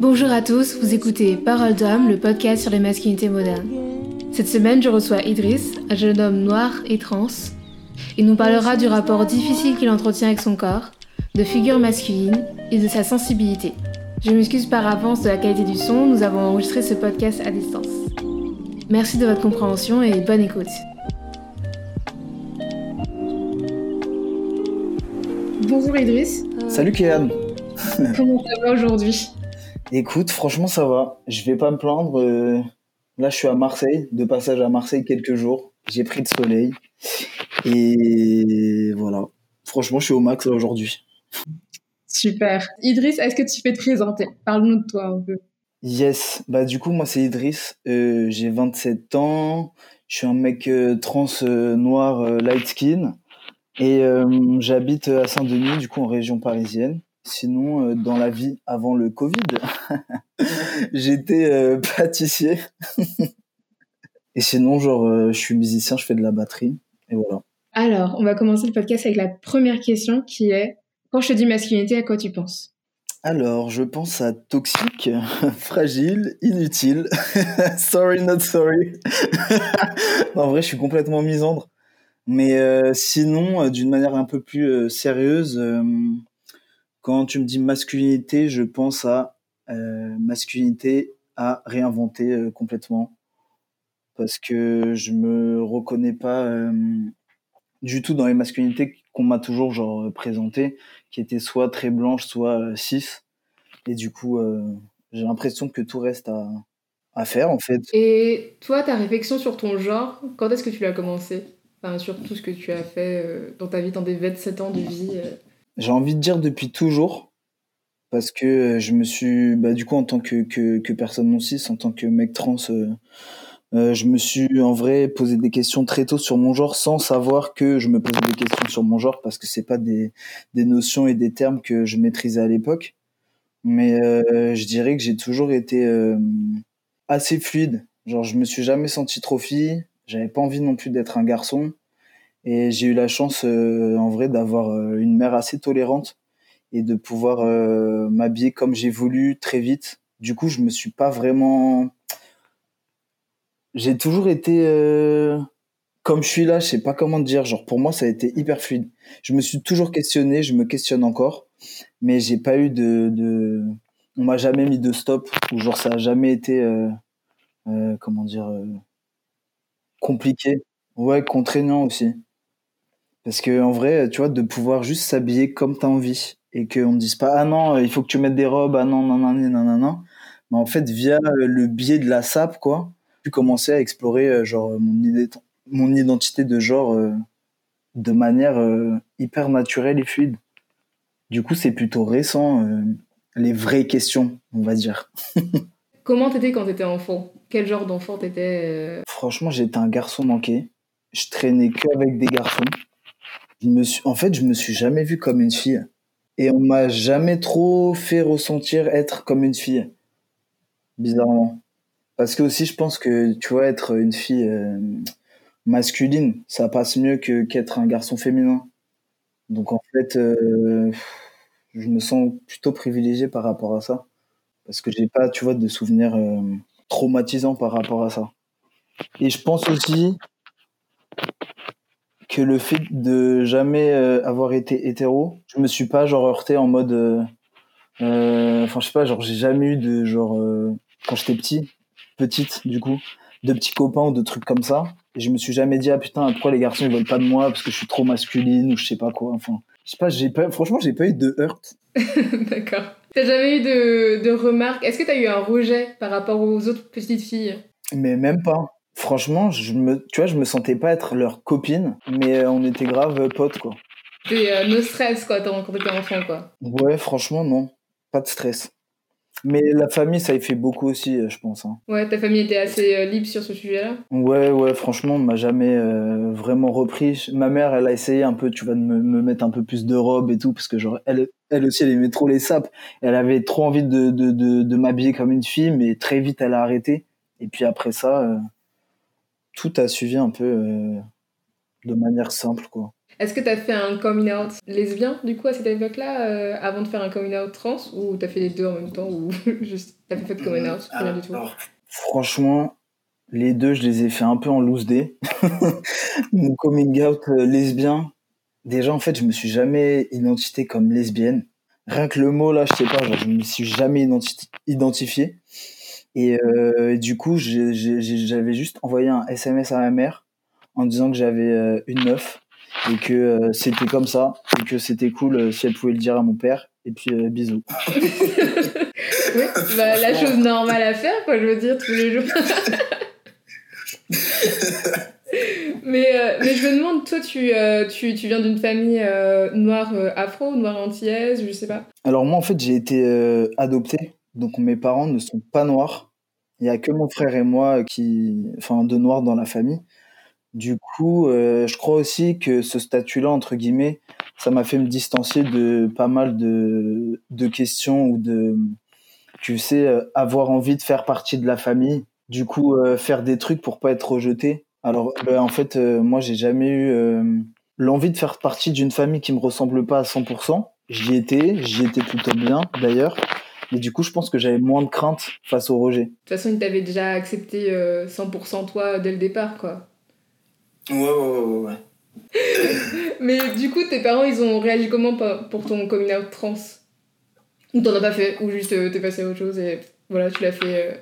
Bonjour à tous, vous écoutez Parole d'homme, le podcast sur les masculinités modernes. Cette semaine, je reçois Idriss, un jeune homme noir et trans. Il nous parlera du rapport difficile qu'il entretient avec son corps, de figure masculine et de sa sensibilité. Je m'excuse par avance de la qualité du son, nous avons enregistré ce podcast à distance. Merci de votre compréhension et bonne écoute. Bonjour Idriss. Salut Kéan. Comment ça va aujourd'hui? Écoute, franchement, ça va. Je vais pas me plaindre. euh, Là, je suis à Marseille, de passage à Marseille quelques jours. J'ai pris de soleil. Et voilà. Franchement, je suis au max aujourd'hui. Super. Idriss, est-ce que tu peux te présenter? Parle-nous de toi un peu. Yes. Bah, du coup, moi, c'est Idriss. Euh, j'ai 27 ans. Je suis un mec euh, trans euh, noir euh, light skin. Et euh, j'habite à Saint-Denis, du coup, en région parisienne. Sinon, euh, dans la vie avant le Covid, j'étais euh, pâtissier. Et sinon, genre, euh, je suis musicien, je fais de la batterie. Et voilà. Alors, on va commencer le podcast avec la première question qui est quand je te dis masculinité, à quoi tu penses? Alors, je pense à toxique, fragile, inutile. sorry, not sorry. En vrai, je suis complètement misandre. Mais euh, sinon, d'une manière un peu plus euh, sérieuse, euh, quand tu me dis masculinité, je pense à euh, masculinité à réinventer euh, complètement. Parce que je me reconnais pas euh, du tout dans les masculinités qu'on m'a toujours genre présentées, qui étaient soit très blanches, soit cis. Et du coup, j'ai l'impression que tout reste à, faire en fait. Et toi, ta réflexion sur ton genre, quand est-ce que tu l'as commencé? Enfin, sur tout ce que tu as fait dans ta vie, dans des 27 ans de vie. J'ai envie de dire depuis toujours, parce que euh, je me suis, bah, du coup, en tant que, que, personne non cis, en tant que mec trans, euh, euh, je me suis en vrai posé des questions très tôt sur mon genre sans savoir que je me posais des questions sur mon genre parce que c'est pas des, des notions et des termes que je maîtrisais à l'époque. Mais euh, je dirais que j'ai toujours été assez fluide. Genre, je me suis jamais senti trop fille. J'avais pas envie non plus d'être un garçon. Et j'ai eu la chance, euh, en vrai, d'avoir euh, une mère assez tolérante et de pouvoir euh, m'habiller comme j'ai voulu très vite. Du coup, je me suis pas vraiment. J'ai toujours été comme je suis là. Je sais pas comment dire. Genre, pour moi, ça a été hyper fluide. Je me suis toujours questionné. Je me questionne encore, mais j'ai pas eu de. de... On m'a jamais mis de stop ou genre ça a jamais été. euh, euh, comment dire euh, compliqué. Ouais, contraignant aussi. Parce que en vrai, tu vois, de pouvoir juste s'habiller comme t'as envie et qu'on ne dise pas ah non, euh, il faut que tu mettes des robes, ah non, non, non, non, non, non. Mais en fait, via euh, le biais de la SAP, quoi, j'ai pu commencer à explorer euh, genre mon, idé- mon identité de genre euh, de manière euh, hyper naturelle et fluide. Du coup, c'est plutôt récent, euh, les vraies questions, on va dire. Comment t'étais quand t'étais enfant? Quel genre d'enfant t'étais Franchement, j'étais un garçon manqué. Je traînais que avec des garçons. En fait, je me suis jamais vu comme une fille. Et on m'a jamais trop fait ressentir être comme une fille. Bizarrement. Parce que aussi, je pense que, tu vois, être une fille euh, masculine, ça passe mieux que qu'être un garçon féminin. Donc, en fait, euh, je me sens plutôt privilégié par rapport à ça. Parce que j'ai pas, tu vois, de souvenirs euh, traumatisants par rapport à ça. Et je pense aussi que le fait de jamais euh, avoir été hétéro, je me suis pas genre heurté en mode, euh, euh, enfin je sais pas, genre j'ai jamais eu de genre euh, quand j'étais petit, petite du coup, de petits copains ou de trucs comme ça. Et je me suis jamais dit ah putain pourquoi les garçons ils veulent pas de moi parce que je suis trop masculine ou je sais pas quoi. Enfin je sais pas, j'ai pas, franchement j'ai pas eu de heurt. D'accord. T'as jamais eu de, de remarques? Est-ce que t'as eu un rejet par rapport aux autres petites filles? Mais même pas. Franchement, je me, tu vois, je me sentais pas être leur copine, mais euh, on était grave potes, quoi. T'es euh, no stress, quoi, quand t'étais enfant, quoi. Ouais, franchement, non. Pas de stress. Mais la famille, ça y fait beaucoup aussi, euh, je pense. hein. Ouais, ta famille était assez euh, libre sur ce sujet-là? Ouais, ouais, franchement, on m'a jamais euh, vraiment repris. Ma mère, elle a essayé un peu, tu vois, de me, me mettre un peu plus de robe et tout, parce que genre, elle, elle aussi, elle aimait trop les sapes. Elle avait trop envie de, de, de, de m'habiller comme une fille, mais très vite, elle a arrêté. Et puis après ça, tout a suivi un peu euh, de manière simple, quoi. Est-ce que tu as fait un coming out lesbien, du coup, à cette époque-là, euh, avant de faire un coming out trans Ou tu as fait les deux en même temps Ou juste t'as fait de coming out Rien du tout? Franchement, les deux, je les ai fait un peu en loose day. Mon coming out euh, lesbien, déjà, en fait, je me suis jamais identifié comme lesbienne. Rien que le mot, là, je sais pas, genre, je me suis jamais identifié. Et euh, du coup, j'avais juste envoyé un SMS à ma mère en disant que j'avais une meuf et que euh, c'était comme ça et que c'était cool euh, si elle pouvait le dire à mon père et puis euh, bisous. oui, bah, la chose normale à faire quoi, je veux dire tous les jours. mais, mais je me demande, toi, tu, tu, tu viens d'une famille noire afro, noire antillaise, je sais pas. Alors moi, en fait, j'ai été adopté, donc mes parents ne sont pas noirs. Il y a que mon frère et moi qui, enfin, de noirs dans la famille. Du coup, euh, je crois aussi que ce statut-là, entre guillemets, ça m'a fait me distancier de pas mal de, questions ou de, tu sais, euh, avoir envie de faire partie de la famille. Du coup, euh, faire des trucs pour pas être rejeté. Alors, en fait, moi, j'ai jamais eu l'envie de faire partie d'une famille qui me ressemble pas à 100%. J'y étais, j'y étais plutôt bien, d'ailleurs. Mais du coup, je pense que j'avais moins de crainte face au rejet. De toute façon, ils t'avaient déjà accepté 100% toi dès le départ, quoi. Ouais, ouais, ouais, ouais. Mais du coup, tes parents, ils ont réagi comment pour ton coming out trans? Ou t'en as pas fait Ou juste euh, t'es passé à autre chose et voilà, tu l'as fait euh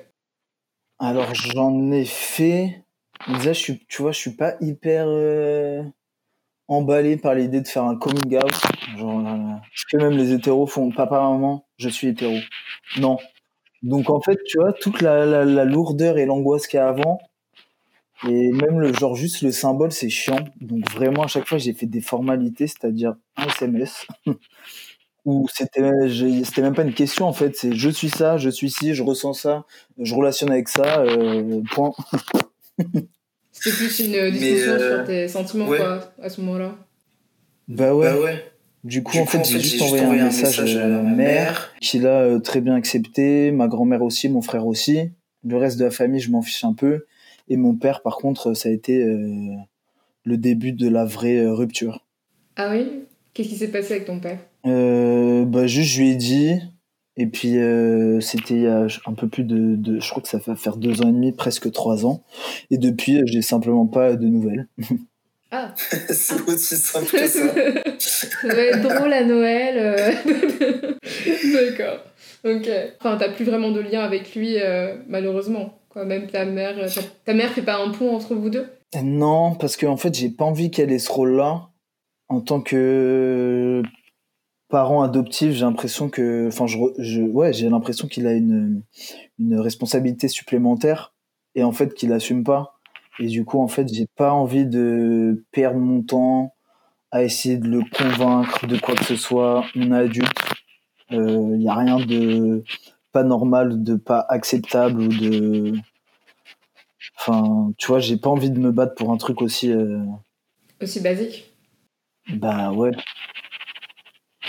Alors, j'en ai fait. Déjà, je suis, tu vois, je suis pas hyper euh, emballé par l'idée de faire un coming out. Genre, ce que même les hétéros font. Papa, maman, je suis hétéro. Non. Donc, en fait, tu vois, toute la, la, la lourdeur et l'angoisse qu'il y a avant, et même le genre juste le symbole c'est chiant. Donc vraiment à chaque fois j'ai fait des formalités, c'est-à-dire un SMS. Ou c'était c'était même pas une question en fait, c'est je suis ça, je suis ci, je ressens ça, je relationne avec ça, euh, point. C'était plus une discussion euh, sur tes sentiments quoi à ce moment-là. Bah ouais. Bah ouais. Du coup, en fait, j'ai juste envoyé un message, à ma mère, qui l'a euh, très bien accepté, ma grand-mère aussi, mon frère aussi. Le reste de la famille, je m'en fiche un peu. Et mon père, par contre, ça a été euh, le début de la vraie euh, rupture. Ah oui? Qu'est-ce qui s'est passé avec ton père? Euh, bah, Juste, je lui ai dit. Et puis, c'était il y a un peu plus de, Je crois que ça va faire deux ans et demi, presque trois ans. Et depuis, j'ai simplement pas de nouvelles. Ah C'est aussi simple que ça. ça va être drôle à Noël. D'accord. Ok. Enfin, t'as plus vraiment de lien avec lui, malheureusement. Même ta mère, ta, mère fait pas un pont entre vous deux? Non, parce qu'en en fait, j'ai pas envie qu'elle ait ce rôle-là. En tant que parent adoptif, j'ai l'impression que, enfin, je, ouais, j'ai l'impression qu'il a une, une responsabilité supplémentaire et en fait qu'il assume pas. Et du coup, en fait, j'ai pas envie de perdre mon temps à essayer de le convaincre de quoi que ce soit. On est adulte. Il euh, n'y a rien de pas normal, de pas acceptable ou de. Enfin, tu vois, j'ai pas envie de me battre pour un truc aussi. Euh, aussi basique? Bah ouais.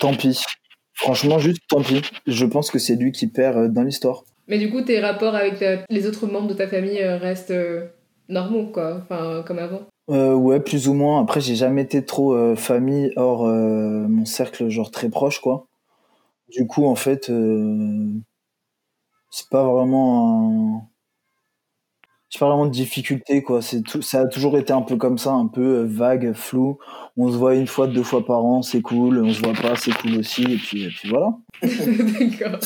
Tant pis. Franchement, juste tant pis. Je pense que c'est lui qui perd euh, dans l'histoire. Mais du coup, tes rapports avec les autres membres de ta famille restent normaux, quoi. Enfin, comme avant. ouais, plus ou moins. Après, j'ai jamais été trop famille hors mon cercle, genre très proche, quoi. Du coup, en fait, c'est pas vraiment un... c'est pas vraiment de difficulté quoi c'est tout ça a toujours été un peu comme ça un peu euh, vague flou on se voit une fois deux fois par an c'est cool on se voit pas c'est cool aussi et puis, et puis voilà d'accord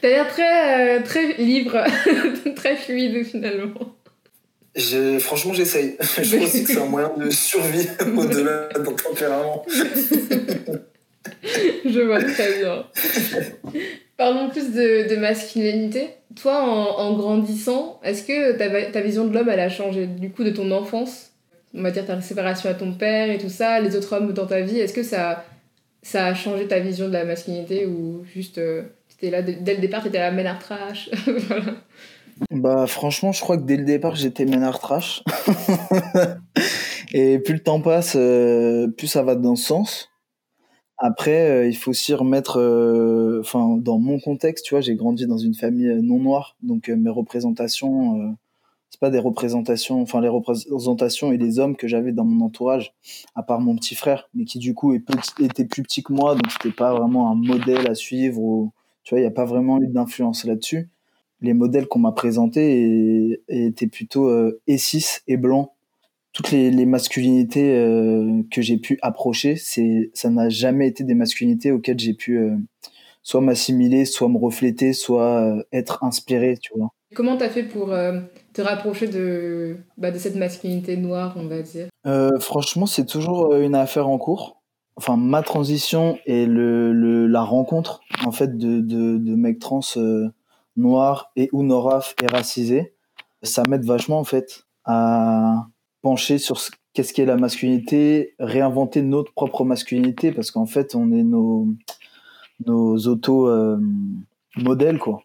t'as l'air très euh, très libre très fluide finalement je, franchement, j'essaye. Je pense que c'est un moyen de survie au-delà d'un tempérament. je vois très bien. Parlons plus de, masculinité. Toi, en, grandissant, est-ce que ta, ta vision de l'homme, elle a changé du coup de ton enfance? On va dire ta séparation à ton père et tout ça, les autres hommes dans ta vie, est-ce que ça, ça a changé ta vision de la masculinité ou juste euh, là dès le départ, t'étais la ménard trash Bah franchement, je crois que dès le départ, j'étais ménard trash. et plus le temps passe, euh, plus ça va dans ce sens. Après, euh, il faut aussi remettre, euh, enfin, dans mon contexte, tu vois, j'ai grandi dans une famille non noire, donc mes représentations, c'est pas des représentations, enfin les représentations et les hommes que j'avais dans mon entourage, à part mon petit frère, mais qui du coup était plus petit que moi, donc c'était pas vraiment un modèle à suivre. Tu vois, il n'y a pas vraiment eu d'influence là-dessus. Les modèles qu'on m'a présentés étaient plutôt euh, E6 et blancs. Toutes les, les masculinités euh, que j'ai pu approcher, c'est ça n'a jamais été des masculinités auxquelles j'ai pu euh, soit m'assimiler, soit me refléter, soit euh, être inspiré, tu vois. Comment t'as fait pour te rapprocher de, bah, de cette masculinité noire, on va dire? Franchement, c'est toujours une affaire en cours. Enfin, ma transition et le, le la rencontre en fait de, de, de mecs trans noirs et ou noraf et racisés, ça m'aide vachement en fait à pencher sur ce qu'est-ce qu'est la masculinité, réinventer notre propre masculinité parce qu'en fait, on est nos nos auto euh, quoi.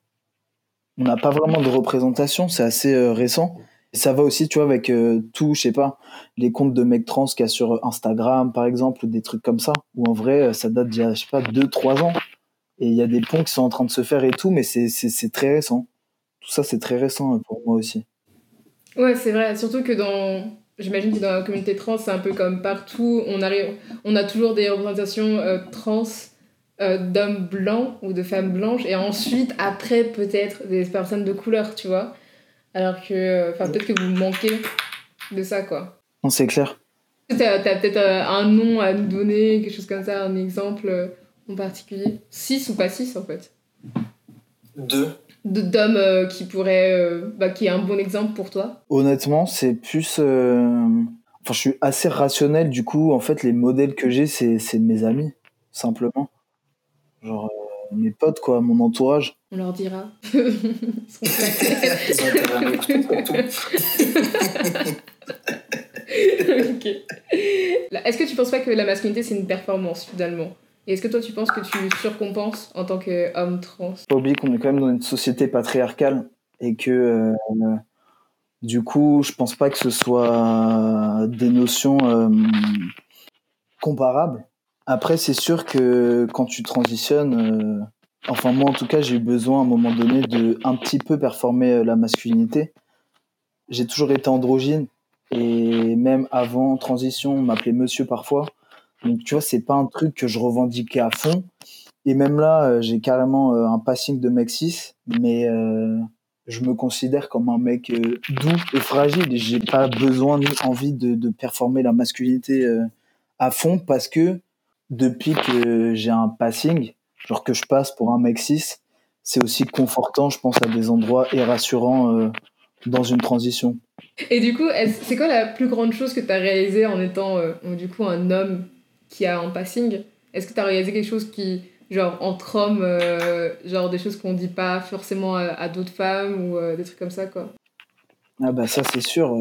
On n'a pas vraiment de représentation, c'est assez euh, récent. Ça va aussi, tu vois, avec euh, tout, je sais pas, les comptes de mecs trans qu'il y a sur Instagram, par exemple, ou des trucs comme ça, où en vrai, ça date d'il y a, je sais pas, 2-3 ans. Et il y a des ponts qui sont en train de se faire et tout, mais c'est très récent. Tout ça, c'est très récent pour moi aussi. Ouais, c'est vrai. Surtout que dans. J'imagine que dans la communauté trans, c'est un peu comme partout. On, arrive... on a toujours des représentations trans euh, d'hommes blancs ou de femmes blanches et ensuite après peut-être des personnes de couleur tu vois alors que enfin peut-être que vous manquez de ça quoi non c'est clair t'as as, peut-être euh, un nom à nous donner quelque chose comme ça un exemple euh, en particulier. Six ou pas six en fait. Deux. D'hommes qui pourraient bah, qui est un bon exemple pour toi. Honnêtement c'est plus enfin je suis assez rationnel du coup en fait les modèles que j'ai c'est mes amis simplement. Genre euh, mes potes, quoi, mon entourage. On leur dira. Est-ce que tu penses pas que la masculinité c'est une performance finalement? Et est-ce que toi tu penses que tu surcompenses en tant qu'homme trans? Pas oublier qu'on est quand même dans une société patriarcale et que euh, du coup je pense pas que ce soit des notions euh, comparables après, c'est sûr que quand tu transitionnes, euh, enfin moi en tout cas, j'ai eu besoin à un moment donné de un petit peu performer euh, la masculinité. J'ai toujours été androgyne et même avant transition, on m'appelait monsieur parfois. Donc tu vois, c'est pas un truc que je revendiquais à fond. Et même là, euh, j'ai carrément un passing de mec 6, mais je me considère comme un mec doux et fragile. Et j'ai pas besoin ni envie de, performer la masculinité à fond parce que depuis que j'ai un passing, genre que je passe pour un mec 6, c'est aussi confortant, je pense, à des endroits et rassurant euh, dans une transition. Et du coup, c'est quoi la plus grande chose que tu as réalisé en étant euh, du coup un homme qui a un passing Est-ce que tu as réalisé quelque chose qui, genre entre hommes, euh, genre des choses qu'on dit pas forcément à, d'autres femmes ou des trucs comme ça quoi? Ah bah ça c'est sûr.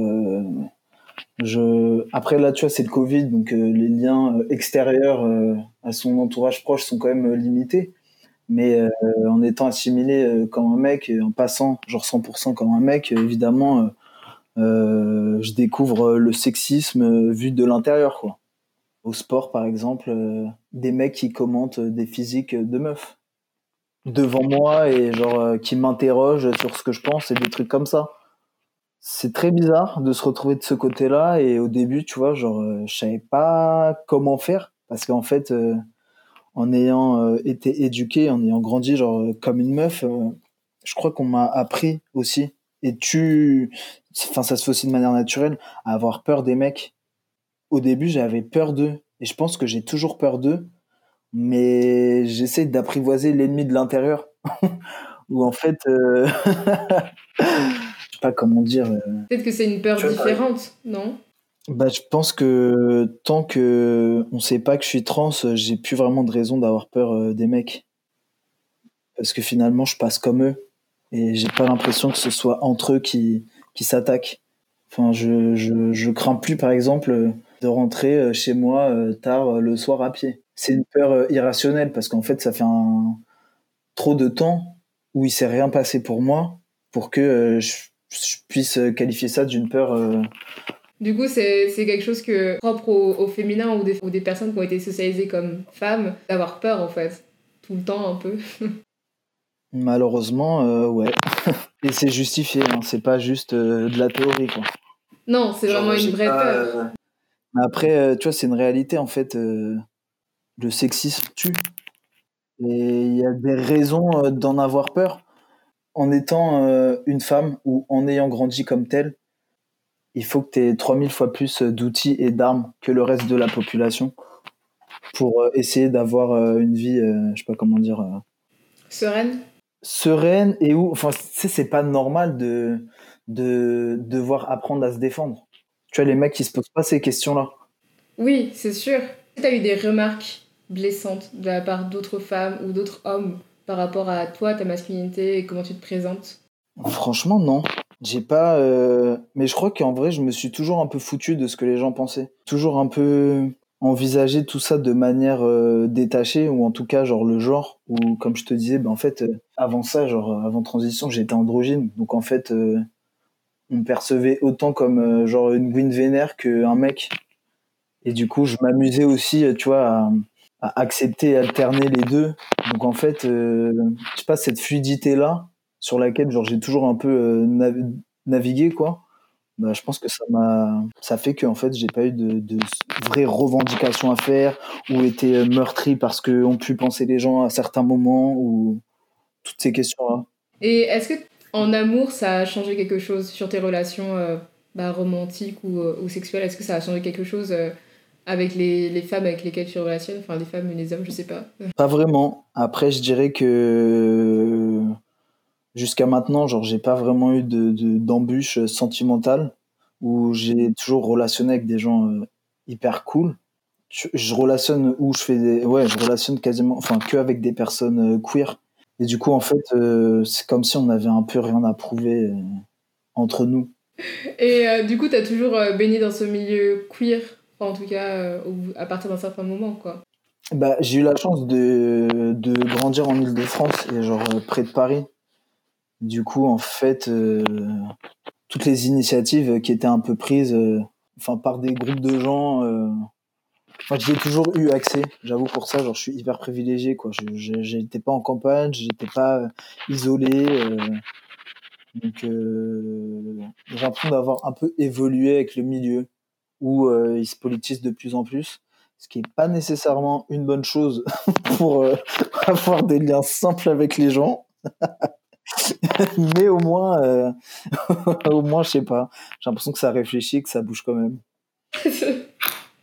Je... Après, là, tu vois, c'est le Covid, donc euh, les liens euh, extérieurs euh, à son entourage proche sont quand même limités. Mais en étant assimilé comme un mec, en passant genre 100% comme un mec, évidemment, je découvre le sexisme vu de l'intérieur, quoi. Au sport, par exemple, des mecs qui commentent des physiques de meufs devant moi et genre qui m'interrogent sur ce que je pense et des trucs comme ça. C'est très bizarre de se retrouver de ce côté-là et au début tu vois genre euh, je savais pas comment faire parce qu'en fait euh, en ayant euh, été éduqué en ayant grandi genre comme une meuf je crois qu'on m'a appris aussi. Et tu enfin ça se fait aussi de manière naturelle à avoir peur des mecs au début j'avais peur d'eux et je pense que j'ai toujours peur d'eux mais j'essaie d'apprivoiser l'ennemi de l'intérieur où en fait pas comment dire. Euh, Peut-être que c'est une peur différente, non? Bah, je pense que tant que on sait pas que je suis trans, j'ai plus vraiment de raison d'avoir peur euh, des mecs. Parce que finalement, je passe comme eux. Et j'ai pas l'impression que ce soit entre eux qui, qui s'attaquent. Enfin, je, je, je crains plus, par exemple, de rentrer euh, chez moi tard le soir à pied. C'est une peur irrationnelle parce qu'en fait, ça fait un, trop de temps où il s'est rien passé pour moi pour que je je puisse qualifier ça d'une peur. Euh, du coup, c'est quelque chose que propre au, féminin ou des, ou des, personnes qui ont été socialisées comme femmes, d'avoir peur en fait, tout le temps un peu. Malheureusement, euh, ouais. Et c'est justifié, hein. c'est pas juste euh, de la théorie, quoi. Non, c'est vraiment une vraie pas, peur. euh, Mais après, euh, tu vois, c'est une réalité, en fait. euh, le sexisme tue. Et il y a des raisons euh, d'en avoir peur. En étant une femme ou en ayant grandi comme telle, il faut que tu aies 3000 fois plus d'outils et d'armes que le reste de la population pour essayer d'avoir une vie, je sais pas comment dire, Sereine sereine et où, enfin, tu sais, c'est pas normal de, de devoir apprendre à se défendre. Tu vois, les mecs qui se posent pas ces questions-là. Oui, c'est sûr. Tu as eu des remarques blessantes de la part d'autres femmes ou d'autres hommes par rapport à toi, ta masculinité et comment tu te présentes? Franchement, non. J'ai pas. euh, Mais je crois qu'en vrai, je me suis toujours un peu foutu de ce que les gens pensaient. Toujours un peu envisagé tout ça de manière euh, détachée, ou en tout cas, genre le genre, ou comme je te disais, ben, en fait, euh, avant ça, genre avant transition, j'étais androgyne. Donc en fait, on me percevait autant comme euh, genre une Gwyn vénère qu'un mec. Et du coup, je m'amusais aussi, euh, tu vois, à, accepter et alterner les deux. Donc en fait, euh, je sais pas, cette fluidité-là, sur laquelle genre j'ai toujours un peu nav- navigué quoi bah, je pense que ça m'a ça fait que en fait j'ai pas eu de, vraies revendications à faire ou été meurtri parce que ont pu penser les gens à certains moments ou toutes ces questions là Et est-ce que en amour, ça a changé quelque chose sur tes relations euh, bah, romantiques ou, euh, ou sexuelles? Est-ce que ça a changé quelque chose euh, avec les, les femmes avec lesquelles tu relationnes? Enfin, les femmes et les hommes, je sais pas. pas vraiment. Après je dirais que jusqu'à maintenant genre j'ai pas vraiment eu de de- d'embûches sentimentales où j'ai toujours relationné avec des gens hyper cool. Je, relationne où je fais ouais je relationne quasiment enfin que avec des personnes queer et du coup en fait euh, c'est comme si on avait un peu rien à prouver euh, entre nous Et euh, du coup, t'as toujours euh, baigné dans ce milieu queer, enfin, en tout cas à partir d'un certain moment, quoi. bah j'ai eu la chance de de grandir en Île-de-France et genre près de Paris du coup en fait euh, toutes les initiatives qui étaient un peu prises enfin par des groupes de gens euh, Moi, j'y ai toujours eu accès. J'avoue pour ça, genre, je suis hyper privilégié, quoi. Je, j'étais pas en campagne, j'étais pas euh, isolé. euh, donc, euh, j'ai l'impression d'avoir un peu évolué avec le milieu où euh, il se politise de plus en plus, ce qui est pas nécessairement une bonne chose pour euh, avoir des liens simples avec les gens. Mais au moins, euh, au moins, je sais pas. J'ai l'impression que ça réfléchit, que ça bouge quand même.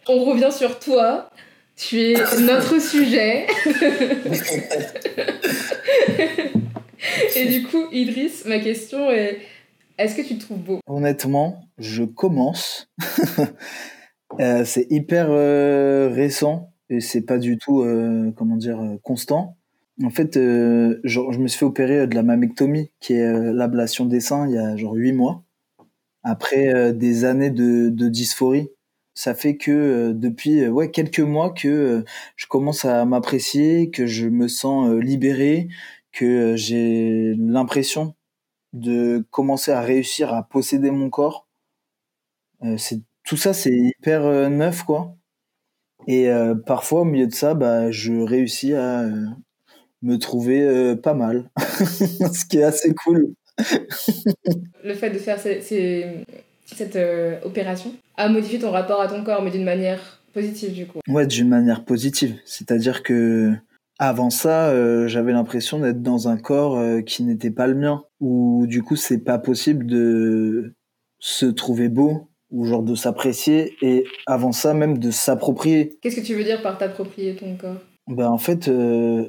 On revient sur toi. Tu es notre sujet. Et du coup, Idriss, ma question est est-ce que tu te trouves beau? Honnêtement, je commence. Euh, c'est hyper euh, récent et c'est pas du tout, euh, comment dire, constant. En fait, je me suis fait opérer de la mammectomie, qui est l'ablation des seins, il y a genre huit mois. Après des années de, de dysphorie, ça fait que euh, depuis euh, ouais quelques mois que euh, je commence à m'apprécier, que je me sens libéré, que j'ai l'impression de commencer à réussir à posséder mon corps. C'est tout ça, c'est hyper neuf, quoi. Et parfois, au milieu de ça, bah, je réussis à me trouver pas mal, ce qui est assez cool. Le fait de faire ces- ces- cette euh, opération a modifié ton rapport à ton corps, mais d'une manière positive, du coup. Ouais, d'une manière positive. C'est-à-dire que avant ça, euh, j'avais l'impression d'être dans un corps euh, qui n'était pas le mien, où du coup, c'est pas possible de se trouver beau ou genre de s'apprécier et avant ça même de s'approprier Qu'est-ce que tu veux dire par t'approprier ton corps? Ben en fait,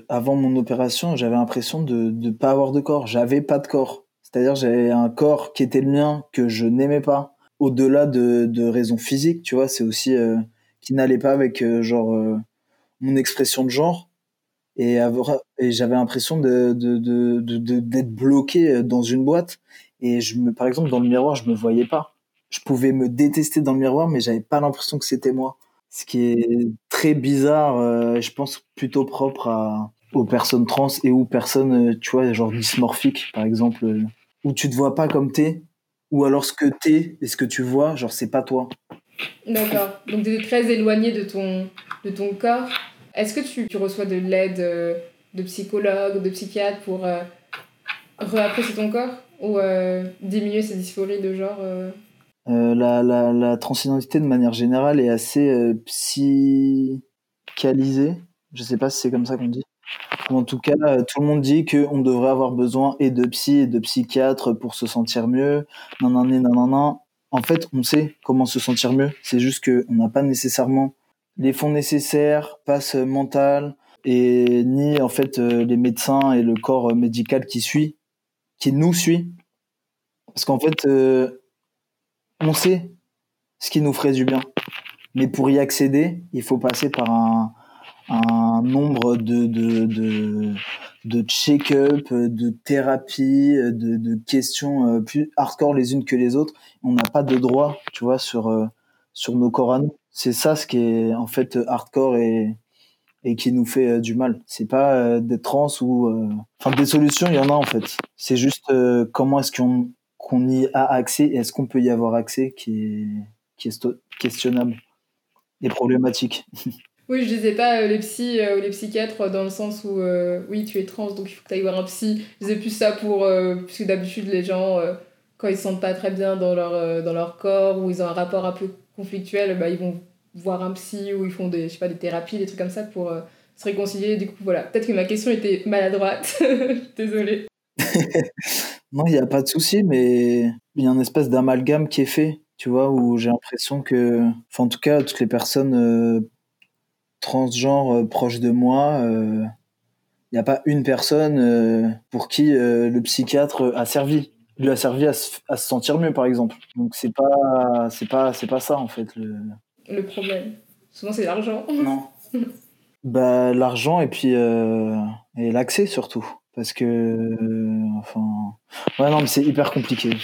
avant mon opération, j'avais l'impression de ne pas avoir de corps. J'avais pas de corps. C'est-à-dire, j'avais un corps qui était le mien, que je n'aimais pas. Au-delà de, de raisons physiques, tu vois, c'est aussi euh, qui n'allait pas avec euh, genre euh, mon expression de genre. Et, et j'avais l'impression de, de, d'être bloqué dans une boîte. Et je me, par exemple, dans le miroir, je me voyais pas. Je pouvais me détester dans le miroir, mais j'avais pas l'impression que c'était moi ce qui est très bizarre, je pense plutôt propre à, aux personnes trans et aux personnes, tu vois, genre dysmorphiques, par exemple, où tu te vois pas comme t'es, ou alors ce que t'es et ce que tu vois, genre c'est pas toi. D'accord. Donc es très éloigné de ton, de ton corps. Est-ce que tu, tu reçois de l'aide euh, de psychologues, de psychiatres pour euh, réapprécier ton corps ou diminuer ces dysphories de genre la, la, la, transidentité de manière générale est assez psychisée. Je sais pas si c'est comme ça qu'on dit. En tout cas, tout le monde dit qu'on devrait avoir besoin et de psy et de psychiatre pour se sentir mieux. Nanana, nanana. En fait, on sait comment se sentir mieux. C'est juste qu'on n'a pas nécessairement les fonds nécessaires, passe mentale, et ni en fait euh, les médecins et le corps médical qui suit, qui nous suit. Parce qu'en fait, euh, on sait ce qui nous ferait du bien. Mais pour y accéder, il faut passer par un, un nombre de, de, de, de check-up, de thérapies, de, de questions euh, plus hardcore les unes que les autres. On n'a pas de droit, tu vois, sur, euh, sur nos corps à nous. C'est ça ce qui est en fait hardcore et, et qui nous fait euh, du mal. C'est pas des trans ou... Enfin, des solutions, il y en a en fait. C'est juste comment est-ce qu'on qu'on y a accès et est-ce qu'on peut y avoir accès qui est, qui est questionnable et problématique. Oui, je disais pas euh, les psys euh, ou les psychiatres dans le sens où euh, oui, tu es trans donc il faut que tu ailles voir un psy. Je disais plus ça pour. puisque d'habitude, les gens, quand ils se sentent pas très bien dans leur, dans leur corps ou ils ont un rapport un peu conflictuel, bah, ils vont voir un psy ou ils font des, je sais pas, des thérapies, des trucs comme ça pour se réconcilier. Du coup, voilà. Peut-être que ma question était maladroite. Désolée. non, il n'y a pas de souci, mais il y a une espèce d'amalgame qui est fait, tu vois, où j'ai l'impression que. Enfin, en tout cas, toutes les personnes transgenre euh, proche de moi, il euh, n'y a pas une personne euh, pour qui le psychiatre a servi lui a servi à se, sentir mieux par exemple. Donc c'est pas c'est pas c'est pas ça en fait le le problème. Souvent c'est l'argent. Non. Bah l'argent et puis et l'accès surtout. Parce que enfin ouais non mais c'est hyper compliqué.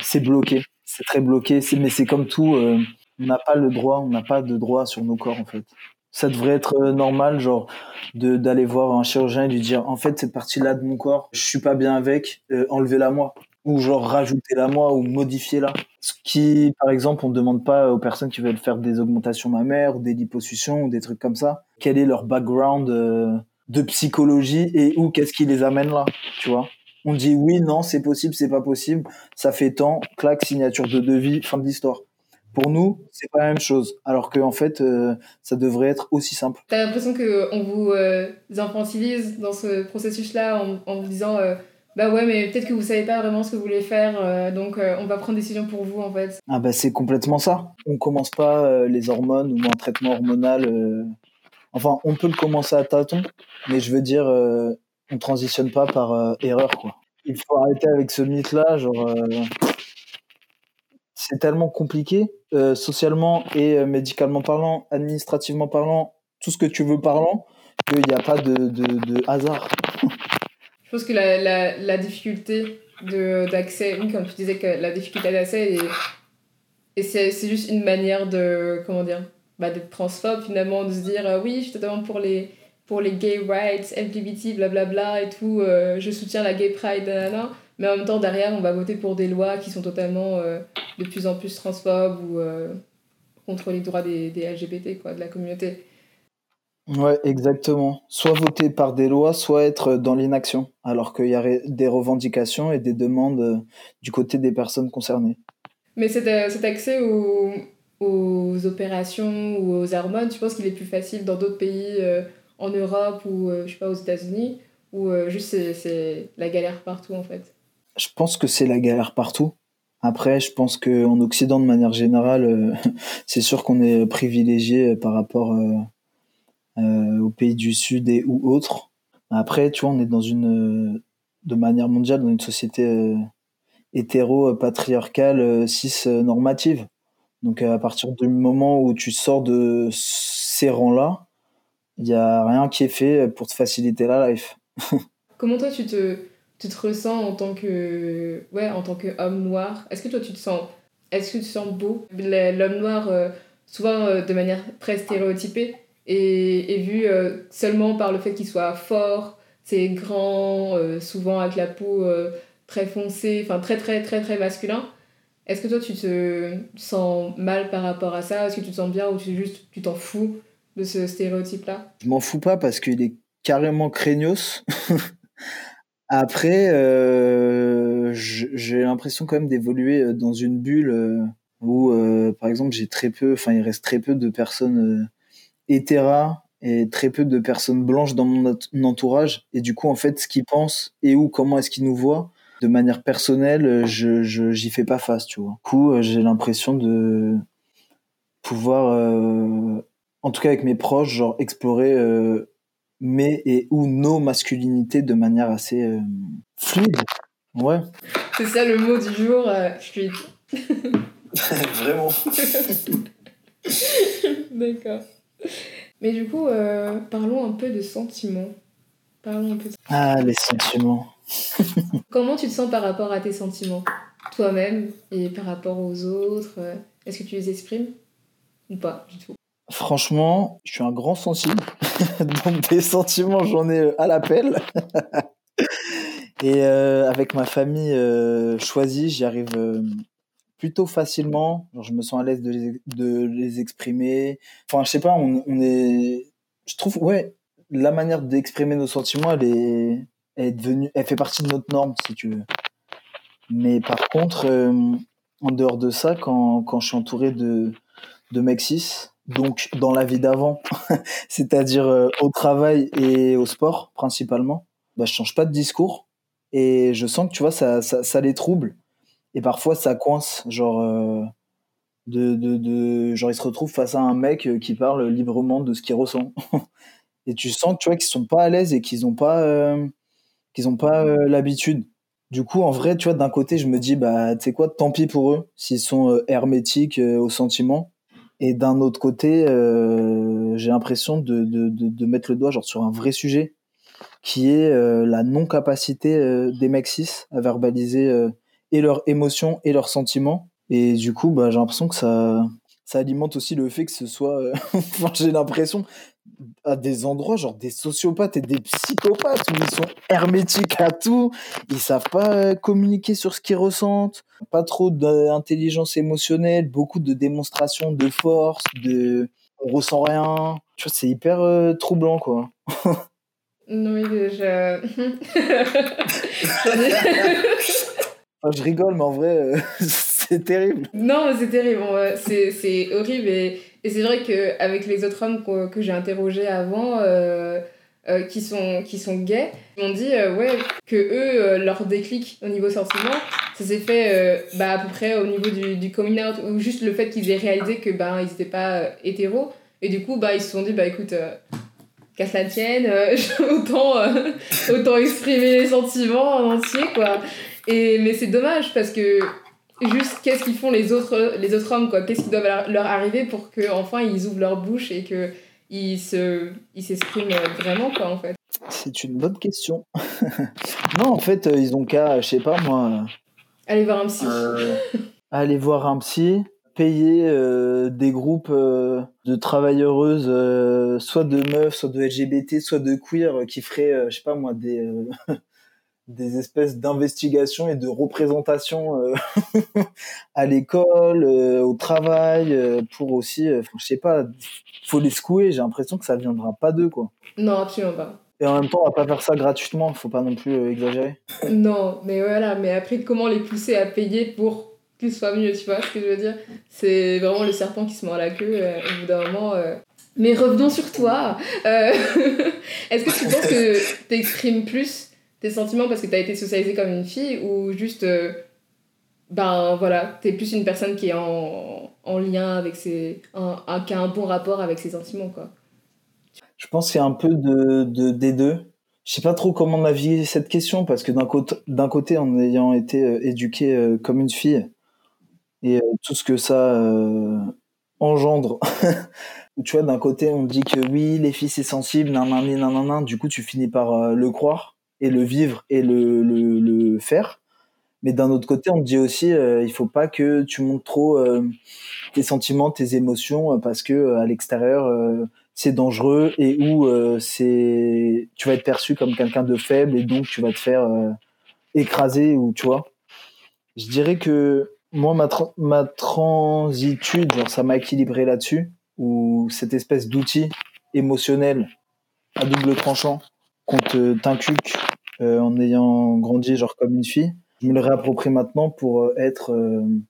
C'est bloqué. C'est très bloqué. Mais c'est comme tout on n'a pas le droit on n'a pas de droit sur nos corps en fait ça devrait être euh, normal, genre, de d'aller voir un chirurgien et lui dire, en fait, cette partie-là de mon corps, je suis pas bien avec, euh, enlevez-la moi. Ou genre, rajoutez-la moi ou modifiez-la. Ce qui, par exemple, on ne demande pas aux personnes qui veulent faire des augmentations mammaires ou des liposuctions ou des trucs comme ça, quel est leur background euh, de psychologie et où qu'est-ce qui les amène là, tu vois? On dit oui, non, c'est possible, c'est pas possible, ça fait tant, claque, signature de devis, fin de l'histoire. Pour nous, c'est pas la même chose, alors qu'en en fait, euh, ça devrait être aussi simple. T'as l'impression qu'on vous euh, infantilise dans ce processus-là en, en, vous disant euh, bah ouais, mais peut-être que vous savez pas vraiment ce que vous voulez faire, donc on va prendre des décision pour vous en fait. Ah bah c'est complètement ça. On commence pas les hormones ou un traitement hormonal. Enfin, on peut le commencer à tâtons, mais je veux dire, on transitionne pas par erreur quoi. Il faut arrêter avec ce mythe-là, genre c'est tellement compliqué, euh, socialement et euh, médicalement parlant, administrativement parlant, tout ce que tu veux parlant, qu'il n'y a pas de, de, hasard. Je pense que la, la, la difficulté d'accès, oui, comme tu disais, que la difficulté d'accès, et, et c'est juste une manière de, comment dire, bah, d'être transphobe finalement, de se dire, euh, oui, je suis totalement pour les, pour les gay rights, LGBT, blablabla et tout, je soutiens la gay pride, nanana. Mais en même temps, derrière, on va voter pour des lois qui sont totalement euh, de plus en plus transphobes ou euh, contre les droits des, des, LGBT, quoi, de la communauté. Ouais, exactement. Soit voter par des lois, soit être dans l'inaction, alors qu'il y a des revendications et des demandes euh, du côté des personnes concernées. Mais cet, cet accès aux, aux, opérations ou aux hormones, tu penses qu'il est plus facile dans d'autres pays en Europe ou, je sais pas, aux États-Unis ou juste c'est la galère partout en fait je pense que c'est la galère partout. Après, je pense qu'en Occident, de manière générale, euh, c'est sûr qu'on est privilégié euh, par rapport euh, aux pays du Sud et ou autres. Après, tu vois, on est dans une, de manière mondiale, dans une société hétéro-patriarcale, cis-normative. Donc, à partir du moment où tu sors de ces rangs-là, il n'y a rien qui est fait pour te faciliter la life. Comment toi, tu te tu te ressens en tant que ouais en tant qu'homme noir? Est-ce que toi tu te sens est-ce que tu sens beau? L'homme noir euh, souvent euh, de manière très stéréotypée et, vu euh, seulement par le fait qu'il soit fort c'est grand souvent avec la peau très foncée enfin très très très très masculin. Est-ce que toi tu te sens mal par rapport à ça? Est-ce que tu te sens bien ou tu juste tu t'en fous de ce stéréotype là je m'en fous pas parce qu'il est carrément craignos Après, euh, j'ai l'impression quand même d'évoluer euh, dans une bulle euh, où, par exemple, j'ai très peu, enfin, il reste très peu de personnes hétéras et très peu de personnes blanches dans mon entourage. Et du coup, en fait, ce qu'ils pensent et où, comment est-ce qu'ils nous voient, de manière personnelle, je j'y fais pas face, tu vois. Du coup, j'ai l'impression de pouvoir, en tout cas avec mes proches, genre explorer mais et ou nos masculinités de manière assez euh, fluide. Ouais. C'est ça le mot du jour, euh, fluide. Vraiment. D'accord. Mais du coup, euh, parlons un peu de sentiments. Parlons un peu Ah, les sentiments. Comment tu te sens par rapport à tes sentiments? Toi-même et par rapport aux autres Est-ce que tu les exprimes? Ou pas du tout? Franchement, je suis un grand sensible. Donc des sentiments, j'en ai euh, à l'appel. Et euh, avec ma famille euh, choisie, j'y arrive plutôt facilement. Genre, je me sens à l'aise de les, de les exprimer. Enfin, je sais pas, on, on, est. Je trouve, ouais, la manière d'exprimer nos sentiments, elle est, elle est devenue, elle fait partie de notre norme, si tu veux. Mais par contre, en dehors de ça, quand, quand je suis entouré de, de mecs donc dans la vie d'avant, c'est-à-dire euh, au travail et au sport principalement, bah, je change pas de discours et je sens que tu vois ça, ça, ça les trouble. Et parfois ça coince genre euh, de, de, de genre ils se retrouvent face à un mec euh, qui parle librement de ce qu'il ressent. Et tu sens tu vois qu'ils sont pas à l'aise et qu'ils ont pas qu'ils ont pas l'habitude. Du coup en vrai tu vois d'un côté je me dis bah tu sais quoi tant pis pour eux s'ils sont hermétiques aux sentiments et d'un autre côté, euh, j'ai l'impression de, de, de, mettre le doigt genre sur un vrai sujet, qui est euh, la non-capacité euh, des mecs à verbaliser et leurs émotions et leurs sentiments. Et du coup, bah, j'ai l'impression que ça, ça alimente aussi le fait que ce soit, enfin, j'ai l'impression, à des endroits, genre des sociopathes et des psychopathes, où ils sont hermétiques à tout, ils savent pas euh, communiquer sur ce qu'ils ressentent, pas trop d'intelligence émotionnelle, beaucoup de démonstrations de force, de on ressent rien. Tu vois, c'est hyper euh, troublant, quoi. oui, je... je rigole, mais en vrai, euh, c'est terrible. Non, c'est terrible. C'est horrible et c'est vrai qu'avec les autres hommes que, j'ai interrogés avant, euh, euh, qui, sont, qui sont gays, ils m'ont dit euh, ouais, que eux, leur déclic au niveau sentiment, ça s'est fait bah, à peu près au niveau du, du coming out, ou juste le fait qu'ils aient réalisé que bah, n'étaient pas hétéros. Et du coup, bah, ils se sont dit bah écoute, qu'à cela tienne, autant, autant exprimer les sentiments en entier, quoi. Et, mais c'est dommage parce que juste qu'est-ce qu'ils font les autres, les autres hommes, quoi. Qu'est-ce qui doit leur arriver pour que enfin ils ouvrent leur bouche et que ils se ils s'expriment vraiment, quoi, en fait. C'est une bonne question. non, en fait, euh, ils ont qu'à, je sais pas moi. Euh, aller voir un psy. Euh, aller voir un psy, payer des groupes de travailleuses, soit de meufs, soit de LGBT, soit de queer, qui feraient, je sais pas moi, des des espèces d'investigations et de représentations euh, à l'école, euh, au travail, euh, pour aussi, je sais pas, faut les secouer. J'ai l'impression que ça viendra pas d'eux, quoi. Non, absolument pas. Et en même temps, on va pas faire ça gratuitement, faut pas non plus exagérer. non, mais voilà, mais après, comment les pousser à payer pour qu'ils soient mieux, tu vois ce que je veux dire? C'est vraiment le serpent qui se mord la queue, au bout d'un moment. Mais revenons sur toi. Est-ce que tu penses que tu exprimes plus tes sentiments parce que tu as été socialisée comme une fille ou juste, euh, ben voilà, tu es plus une personne qui est en, en lien avec ses. Un, qui a un bon rapport avec ses sentiments, quoi. Je pense qu'il y a un peu de, de, des deux. Je sais pas trop comment naviguer cette question parce que d'un côté, d'un côté, en ayant été euh, éduqué euh, comme une fille et tout ce que ça engendre. tu vois, d'un côté, on dit que oui, les filles c'est sensible, nan, nan, nan, nan, nan, du coup, tu finis par le croire et le vivre et le, le, faire. Mais d'un autre côté, on te dit aussi, euh, il faut pas que tu montres trop euh, tes sentiments, tes émotions, euh, parce que à l'extérieur, c'est dangereux et où c'est, tu vas être perçu comme quelqu'un de faible et donc tu vas te faire écraser ou tu vois. Je dirais que moi, ma, ma transitude, genre, ça m'a équilibré là-dessus, ou cette espèce d'outil émotionnel à double tranchant qu'on t'inculque en ayant grandi genre comme une fille. Je me le réapproprie maintenant pour être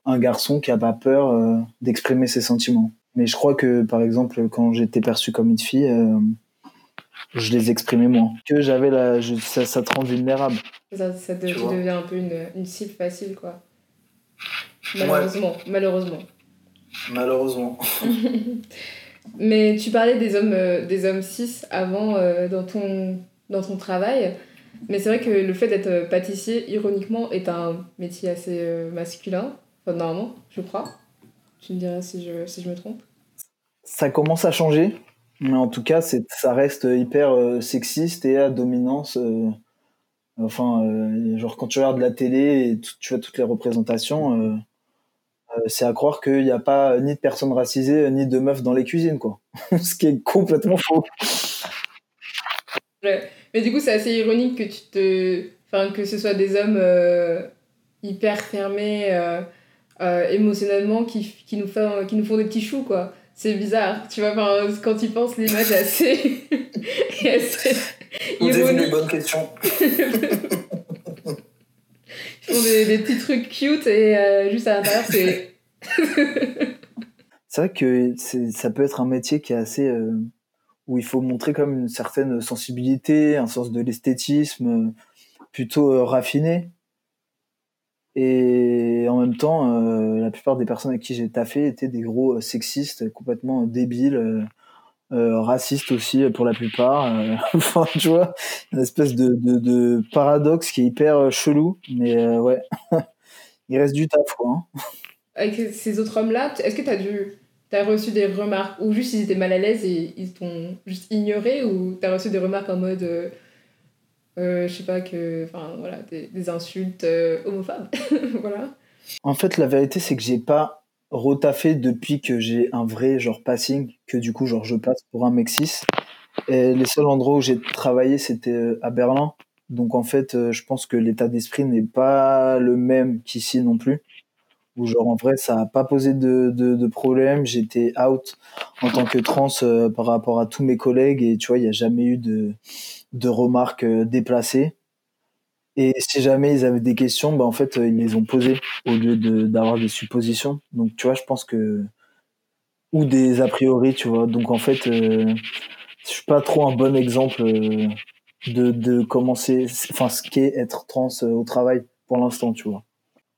un garçon qui a pas peur d'exprimer ses sentiments. Mais je crois que, par exemple, quand j'étais perçu comme une fille, je les exprimais moins. Que j'avais la, ça, ça, te rend vulnérable. Ça, ça tu, deviens un peu une, une, cible facile, quoi. Malheureusement, malheureusement. Malheureusement. Mais tu parlais des hommes, euh, des hommes cis avant euh, dans, ton, dans ton travail. Mais c'est vrai que le fait d'être pâtissier, ironiquement, est un métier assez euh, masculin. Enfin, normalement, je crois. Tu me diras si je, si je me trompe. Ça commence à changer. Mais en tout cas, ça reste hyper sexiste et à dominance. enfin, genre quand tu regardes la télé et tu vois toutes les représentations euh, c'est à croire qu'il n'y a pas ni de personnes racisées ni de meufs dans les cuisines, quoi. Ce qui est complètement faux. Mais du coup, c'est assez ironique que tu te, enfin, que ce soit des hommes euh, hyper fermés euh, émotionnellement qui, qui, nous font, qui nous font des petits choux, quoi. C'est bizarre, tu vois. quand tu penses, l'image est assez, assez ironique. une bonne question. font des, petits trucs cute et euh, juste à l'intérieur, c'est. c'est vrai que ça peut être un métier qui est assez. Euh, où il faut montrer comme une certaine sensibilité, un sens de l'esthétisme euh, plutôt raffiné. Et en même temps, la plupart des personnes avec qui j'ai taffé étaient des gros sexistes complètement débiles euh, raciste aussi pour la plupart. Euh, enfin, tu vois, une espèce de, paradoxe qui est hyper euh, chelou, mais ouais, il reste du taf, quoi. Hein. Avec ces autres hommes-là, est-ce que tu as dû. T'as reçu des remarques, ou juste ils étaient mal à l'aise et ils t'ont juste ignoré, ou t'as reçu des remarques en mode. je sais pas, que. Enfin, voilà, des, insultes homophobes. voilà. En fait, la vérité, c'est que j'ai pas retaffé depuis que j'ai un vrai genre passing, que du coup genre je passe pour un mec Et les seuls endroits où j'ai travaillé c'était euh, à Berlin. Donc en fait, euh, je pense que l'état d'esprit n'est pas le même qu'ici non plus. Où genre en vrai ça a pas posé de, de, de problème. J'étais out en tant que trans euh, par rapport à tous mes collègues et tu vois il n'y a jamais eu de, de remarques déplacées. Et si jamais ils avaient des questions, bah en fait, ils les ont posées au lieu d'avoir des suppositions. Donc, tu vois, je pense que. Ou des a priori, tu vois. Donc, en fait, euh, je suis pas trop un bon exemple euh, de, de commencer. Enfin, ce qu'est être trans euh, au travail pour l'instant, tu vois.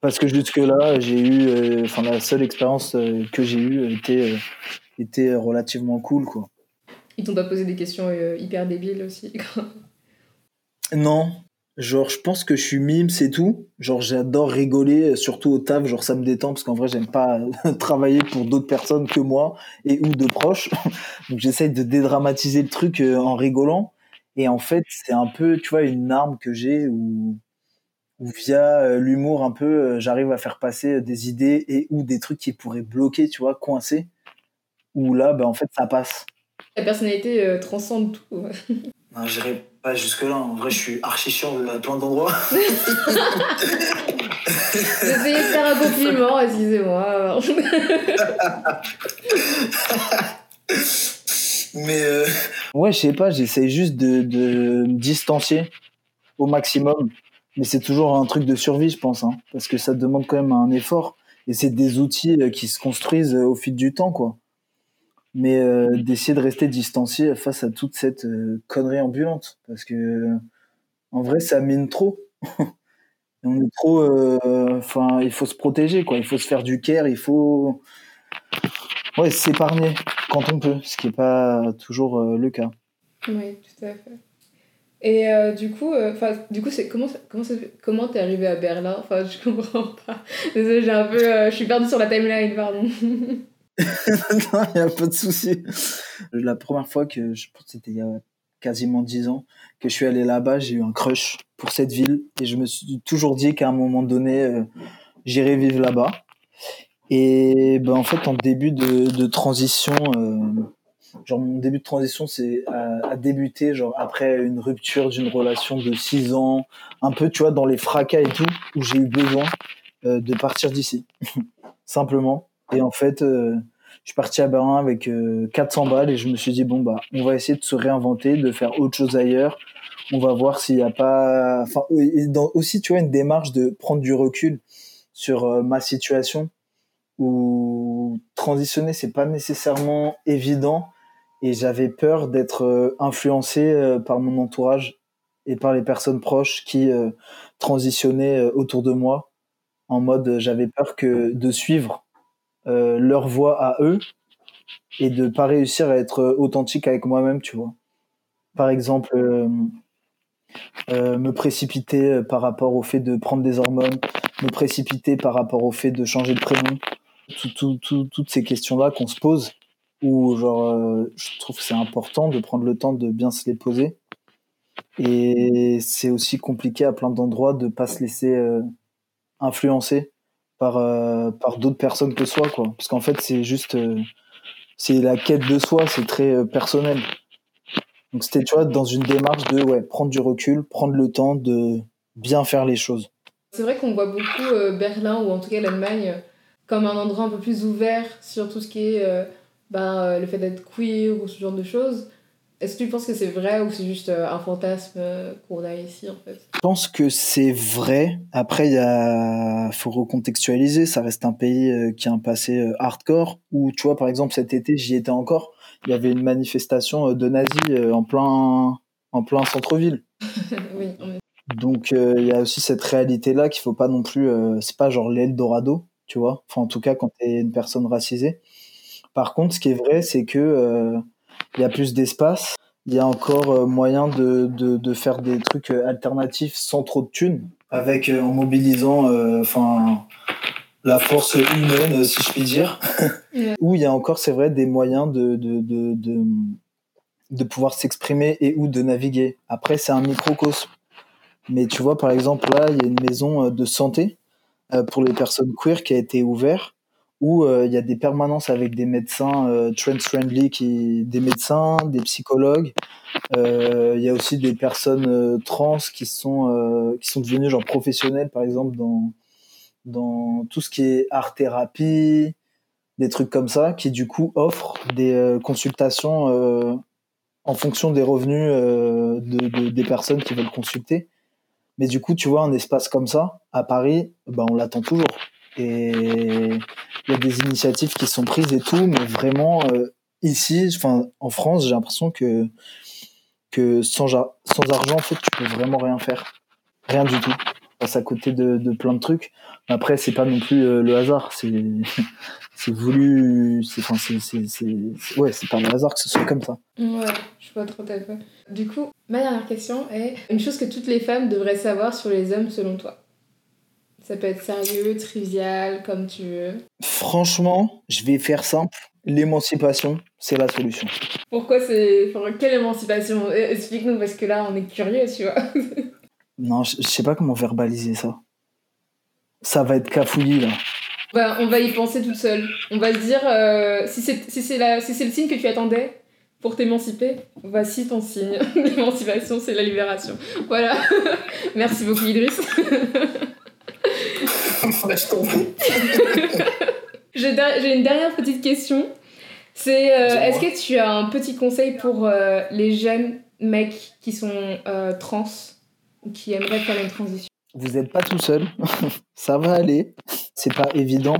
Parce que jusque-là, j'ai eu. Euh, enfin, la seule expérience que j'ai eue était, était relativement cool, quoi. Ils t'ont pas posé des questions hyper débiles aussi Non, Genre, je pense que je suis mime, c'est tout. Genre, j'adore rigoler, surtout au taf. Genre, ça me détend parce qu'en vrai, j'aime pas travailler pour d'autres personnes que moi et ou de proches. Donc, j'essaye de dédramatiser le truc euh, en rigolant. Et en fait, c'est un peu, tu vois, une arme que j'ai où, où via euh, l'humour un peu, euh, j'arrive à faire passer des idées et ou des trucs qui pourraient bloquer, tu vois, coincer. Où là, ben, en fait, ça passe. La personnalité transcende tout. non, pas jusque-là. En vrai, je suis archi chiant à plein d'endroits. J'essayais de faire un compliment, excusez-moi. Mais. Euh... Ouais, je sais pas, j'essaye juste de, de me distancier au maximum. Mais c'est toujours un truc de survie, je pense, hein, parce que ça demande quand même un effort. Et c'est des outils euh, qui se construisent au fil du temps, quoi. Mais euh, d'essayer de rester distancié face à toute cette euh, connerie ambulante parce que en vrai ça mine trop. On est trop euh, enfin il faut se protéger quoi. Il faut se faire du care il faut ouais s'épargner quand on peut ce qui est pas toujours le cas. Oui tout à fait et du coup enfin du coup c'est comment comment comment t'es arrivé à Berlin? Enfin je comprends pas désolé j'ai un peu je suis perdue sur la timeline pardon non, il n'y a pas de souci. La première fois que, je pense c'était il y a quasiment dix ans, que je suis allé là-bas, j'ai eu un crush pour cette ville et je me suis toujours dit qu'à un moment donné, euh, j'irai vivre là-bas. Et ben, en fait, en début de, de transition, euh, genre mon début de transition, c'est à, à, débuter genre après une rupture d'une relation de six ans, un peu, tu vois, dans les fracas et tout, où j'ai eu besoin euh, de partir d'ici, simplement. Et en fait, euh, je suis parti à Berlin avec 400 euh, balles et je me suis dit bon bah on va essayer de se réinventer, de faire autre chose ailleurs. On va voir s'il n'y a pas, enfin, aussi, tu vois, une démarche de prendre du recul sur euh, ma situation où transitionner, c'est pas nécessairement évident et j'avais peur d'être euh, influencé euh, par mon entourage et par les personnes proches qui transitionnaient autour de moi en mode j'avais peur que de suivre leur voie à eux et de pas réussir à être authentique avec moi-même, tu vois. Par exemple, euh, euh, me précipiter par rapport au fait de prendre des hormones, me précipiter par rapport au fait de changer de prénom, tout, tout, toutes ces questions-là qu'on se pose, où genre, euh, je trouve que c'est important de prendre le temps de bien se les poser. Et c'est aussi compliqué à plein d'endroits de pas se laisser influencer par, par d'autres personnes que soi, quoi. Parce qu'en fait, c'est juste c'est la quête de soi, c'est très euh, personnel. Donc c'était, tu vois, dans une démarche de ouais, prendre du recul, prendre le temps de bien faire les choses. C'est vrai qu'on voit beaucoup euh, Berlin ou en tout cas l'Allemagne comme un endroit un peu plus ouvert sur tout ce qui est euh, ben, le fait d'être queer ou ce genre de choses. Est-ce que tu penses que c'est vrai ou c'est juste euh, un fantasme euh, qu'on a ici en fait? Je pense que c'est vrai. Après, il a... faut recontextualiser. Ça reste un pays euh, qui a un passé hardcore. Où tu vois, par exemple, cet été, j'y étais encore. Il y avait une manifestation de nazis en plein, en plein centre-ville. oui. Donc il y a aussi cette réalité là qu'il faut pas non plus. c'est pas genre l'Eldorado, tu vois. Enfin, en tout cas, quand tu es une personne racisée. Par contre, ce qui est vrai, c'est que il y a plus d'espace. Il y a encore euh, moyen de, de, de, faire des trucs euh, alternatifs sans trop de thunes, avec euh, en mobilisant, enfin, la force humaine, si je puis dire. où il y a encore, c'est vrai, des moyens de, de, de, de, de pouvoir s'exprimer et ou de naviguer. Après, c'est un microcosme. Mais tu vois, par exemple, là, il y a une maison de santé pour les personnes queer qui a été ouverte où euh, il y a des permanences avec des médecins euh, trans-friendly, qui, des médecins, des psychologues. Euh, il y a aussi des personnes trans qui sont qui sont devenues genre professionnelles, par exemple dans dans tout ce qui est art thérapie, des trucs comme ça, qui du coup offrent des consultations en fonction des revenus de, des personnes qui veulent consulter. Mais du coup, tu vois, un espace comme ça, à Paris, ben, on l'attend toujours. Et il y a des initiatives qui sont prises et tout, mais vraiment, euh, ici, enfin, en France, j'ai l'impression que, que sans, argent, en fait, tu peux vraiment rien faire. Rien du tout. Passe à côté de, plein de trucs. Après, c'est pas non plus euh, le hasard. C'est, c'est voulu. C'est, enfin, c'est, c'est, ouais, c'est pas le hasard que ce soit comme ça. Ouais, je vois trop à fait. Du coup, ma dernière question est une chose que toutes les femmes devraient savoir sur les hommes selon toi? Ça peut être sérieux, trivial, comme tu veux. Franchement, je vais faire simple. L'émancipation, c'est la solution. Pourquoi c'est. quelle émancipation? Euh, Explique-nous, parce que là, on est curieux, tu vois. non, je, sais pas comment verbaliser ça. Ça va être cafouillis, là. Bah, on va y penser toute seule. On va se dire, euh, si c'est si si le signe que tu attendais pour t'émanciper, voici ton signe. L'émancipation, c'est la libération. Voilà. Merci beaucoup, Idriss. J'ai une dernière petite question. C'est euh, est-ce que tu as un petit conseil pour euh, les jeunes mecs qui sont euh, trans ou qui aimeraient faire une transition? Vous n'êtes pas tout seul, ça va aller. C'est pas évident.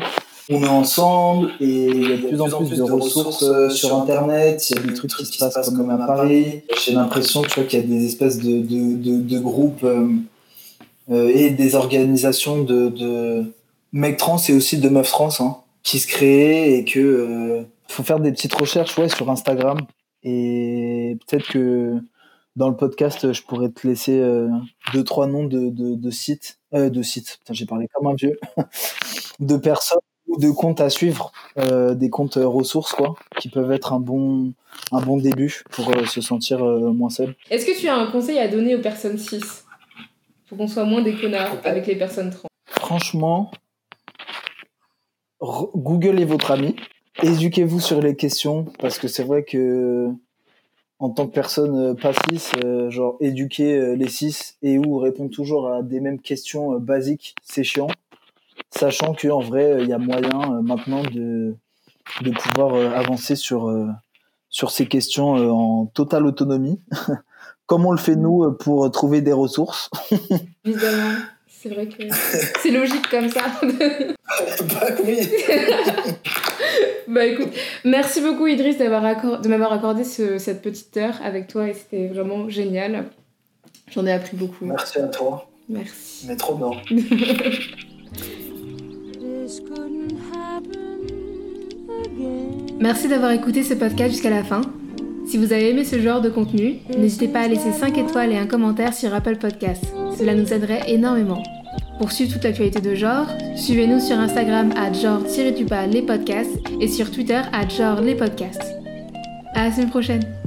On est ensemble et il y a de plus en plus de ressources sur Internet. Il y a des trucs qui se passent comme à Paris. J'ai l'impression, qu'il y a des espèces de, de, de, de groupes euh, et des organisations de, de mecs trans et aussi de meufs trans hein, qui se créent et que euh, faut faire des petites recherches ouais, sur Instagram. Et peut-être que dans le podcast je pourrais te laisser euh, deux trois noms de, de, de sites. Euh, de sites. J'ai parlé comme un vieux. De personnes ou de comptes à suivre euh, des comptes ressources quoi qui peuvent être un bon un bon début pour se sentir moins seul. Est-ce que tu as un conseil à donner aux personnes cis? Faut qu'on soit moins des connards avec les personnes trans. Franchement, Google est votre ami. Éduquez-vous sur les questions parce que c'est vrai que en tant que personne euh, pas cis, euh, genre éduquer euh, les cis et ou répondre toujours à des mêmes questions basiques, c'est chiant. Sachant qu'en vrai, il y a moyen maintenant de, de pouvoir avancer sur, sur ces questions en totale autonomie. comme on le fait nous pour trouver des ressources. Évidemment. C'est vrai que c'est logique comme ça. bah oui. bah écoute, merci beaucoup Idriss d'avoir de m'avoir accordé cette petite heure avec toi et c'était vraiment génial. J'en ai appris beaucoup. Merci à toi. Merci. Mais trop bien. Merci d'avoir écouté ce podcast jusqu'à la fin. Si vous avez aimé ce genre de contenu, n'hésitez pas à laisser 5 étoiles et un commentaire sur Apple Podcasts. Cela nous aiderait énormément. Pour suivre toute l'actualité de genre, suivez-nous sur Instagram à genre-les podcasts et sur Twitter à genre les podcasts. À la semaine prochaine!